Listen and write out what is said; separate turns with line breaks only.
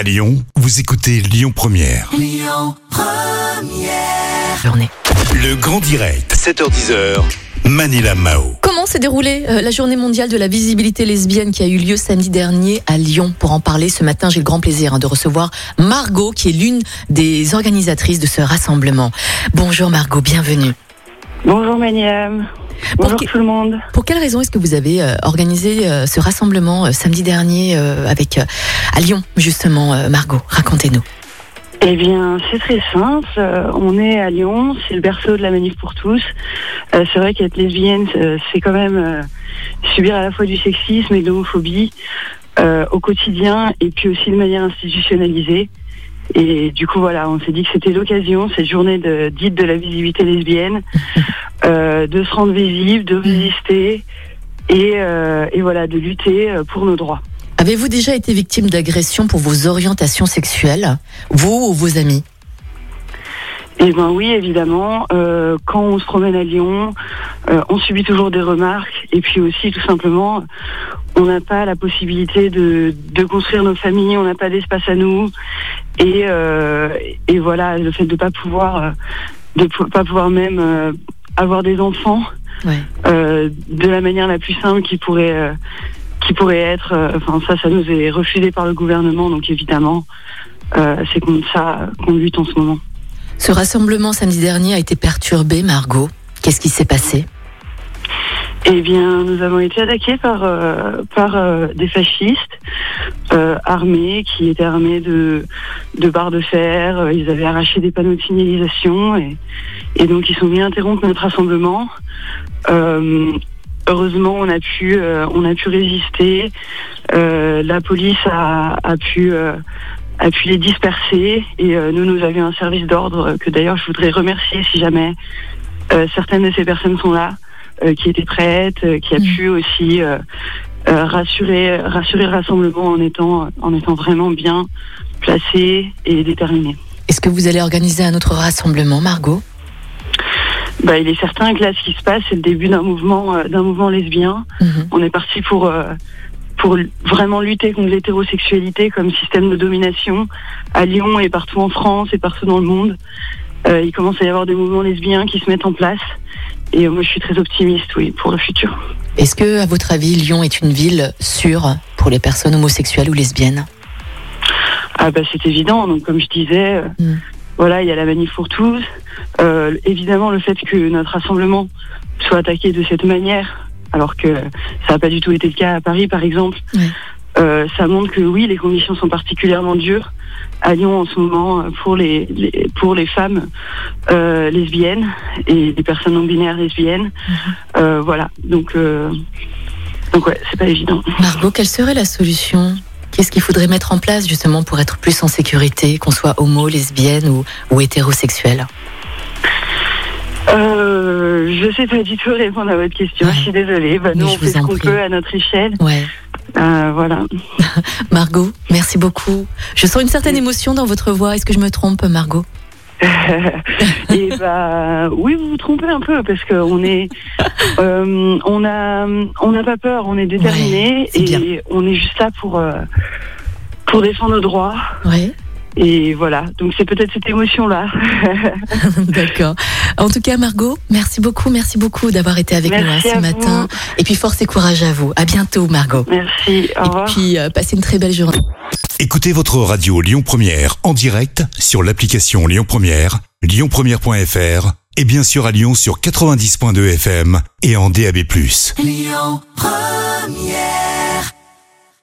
À Lyon, vous écoutez Lyon Première.
journée.
Le grand direct, 7h10h. Manila Mao.
Comment s'est déroulée euh, la journée mondiale de la visibilité lesbienne qui a eu lieu samedi dernier à Lyon? Pour en parler ce matin, j'ai le grand plaisir hein, de recevoir Margot qui est l'une des organisatrices de ce rassemblement. Bonjour Margot, bienvenue.
Bonjour Maniam.
Pour
Bonjour tout le monde.
Pour quelle raison est-ce que vous avez euh, organisé euh, ce rassemblement euh, samedi dernier avec à Lyon justement Margot? Racontez-nous.
Eh bien, c'est très simple. On est à Lyon, c'est le berceau de la manif pour tous. C'est vrai qu'être lesbienne, c'est- quand même subir à la fois du sexisme et de l'homophobie au quotidien et puis aussi de manière institutionnalisée. Et du coup, voilà, on s'est dit que c'était l'occasion, cette journée de, dite de la visibilité lesbienne, euh, de se rendre visible, de résister et, euh, et voilà, de lutter euh, pour nos droits.
Avez-vous déjà été victime d'agression pour vos orientations sexuelles, vous ou vos amis?
Eh ben oui, évidemment. Euh, quand on se promène à Lyon, euh, on subit toujours des remarques. Et puis aussi, tout simplement, on n'a pas la possibilité de, de construire nos familles, on n'a pas d'espace à nous. Et, euh, et voilà, le fait de pas pouvoir, euh, de pas pouvoir même euh, avoir des enfants
Ouais.
euh, de la manière la plus simple qui pourrait, euh, qui pourrait être. euh, Enfin, ça, ça nous est refusé par le gouvernement. Donc évidemment, c'est contre ça qu'on lutte en ce moment.
Ce rassemblement samedi dernier a été perturbé, Margot. Qu'est-ce qui s'est passé?
Eh bien, nous avons été attaqués par euh, par euh, des fascistes euh, armés qui étaient armés de de barres de fer. Euh, Ils avaient arraché des panneaux de signalisation et et donc ils sont venus interrompre notre rassemblement. Euh, heureusement, on a pu euh, on a pu résister. La police a a pu a pu les disperser et nous nous avions un service d'ordre que d'ailleurs je voudrais remercier si jamais certaines de ces personnes sont là qui était prête, euh, qui a
Mm.
pu aussi euh, euh, rassurer, rassurer le rassemblement en étant, en étant vraiment bien placé et déterminé.
Est-ce que vous allez organiser un autre rassemblement, Margot?
Bah, il est certain que là, ce qui se passe, c'est le début d'un mouvement, euh, d'un mouvement lesbien.
Mhm.
On est parti pour, euh, pour vraiment lutter contre l'hétérosexualité comme système de domination à Lyon et partout en France et partout dans le monde. Euh, il commence à y avoir des mouvements lesbiens qui se mettent en place. Et euh, moi, je suis très optimiste, oui, pour le futur.
Est-ce que, à votre avis, Lyon est une ville sûre pour les personnes homosexuelles ou lesbiennes?
Ah bah c'est évident. Donc comme je disais, euh,
Mm.
voilà, il y a la manif pour tous. Euh, évidemment, le fait que notre rassemblement soit attaqué de cette manière, alors que ça n'a pas du tout été le cas à Paris, par exemple. Euh, ça montre que oui, les conditions sont particulièrement dures à Lyon en ce moment euh, pour les, les- pour les femmes euh, lesbiennes et les personnes non binaires lesbiennes. Euh, voilà. Donc donc ouais, c'est pas évident.
Margot, quelle serait la solution? Qu'est-ce qu'il faudrait mettre en place justement pour être plus en sécurité, qu'on soit homo, lesbienne ou, ou hétérosexuel
Euh, je sais pas du tout répondre à votre question.
Ouais.
Je suis désolée. Bah, nous, on fait ce qu'on peut à notre échelle.
Ouais.
Euh, voilà.
Margot, merci beaucoup. Je sens une certaine émotion dans votre voix. Est-ce que je me trompe, Margot
Et bah, oui, vous vous trompez un peu parce qu'on est, euh, on a, on n'a pas peur, on est déterminé
Ouais, c'est bien.
et on est juste là pour, euh, pour défendre nos droits. Et voilà. Donc c'est peut-être cette émotion-là.
D'accord. En tout cas, Margot, merci beaucoup, merci beaucoup d'avoir été avec nous hein,
Merci
ce
à vous.
matin. Et puis force et courage à vous. À bientôt, Margot.
Merci. Au
Et
revoir.
puis euh, passez une très belle journée.
Écoutez votre radio Lyon Première en direct sur l'application Lyon Première, lyonpremière.fr et bien sûr à Lyon sur 90.2 FM et en DAB+.
Lyon Première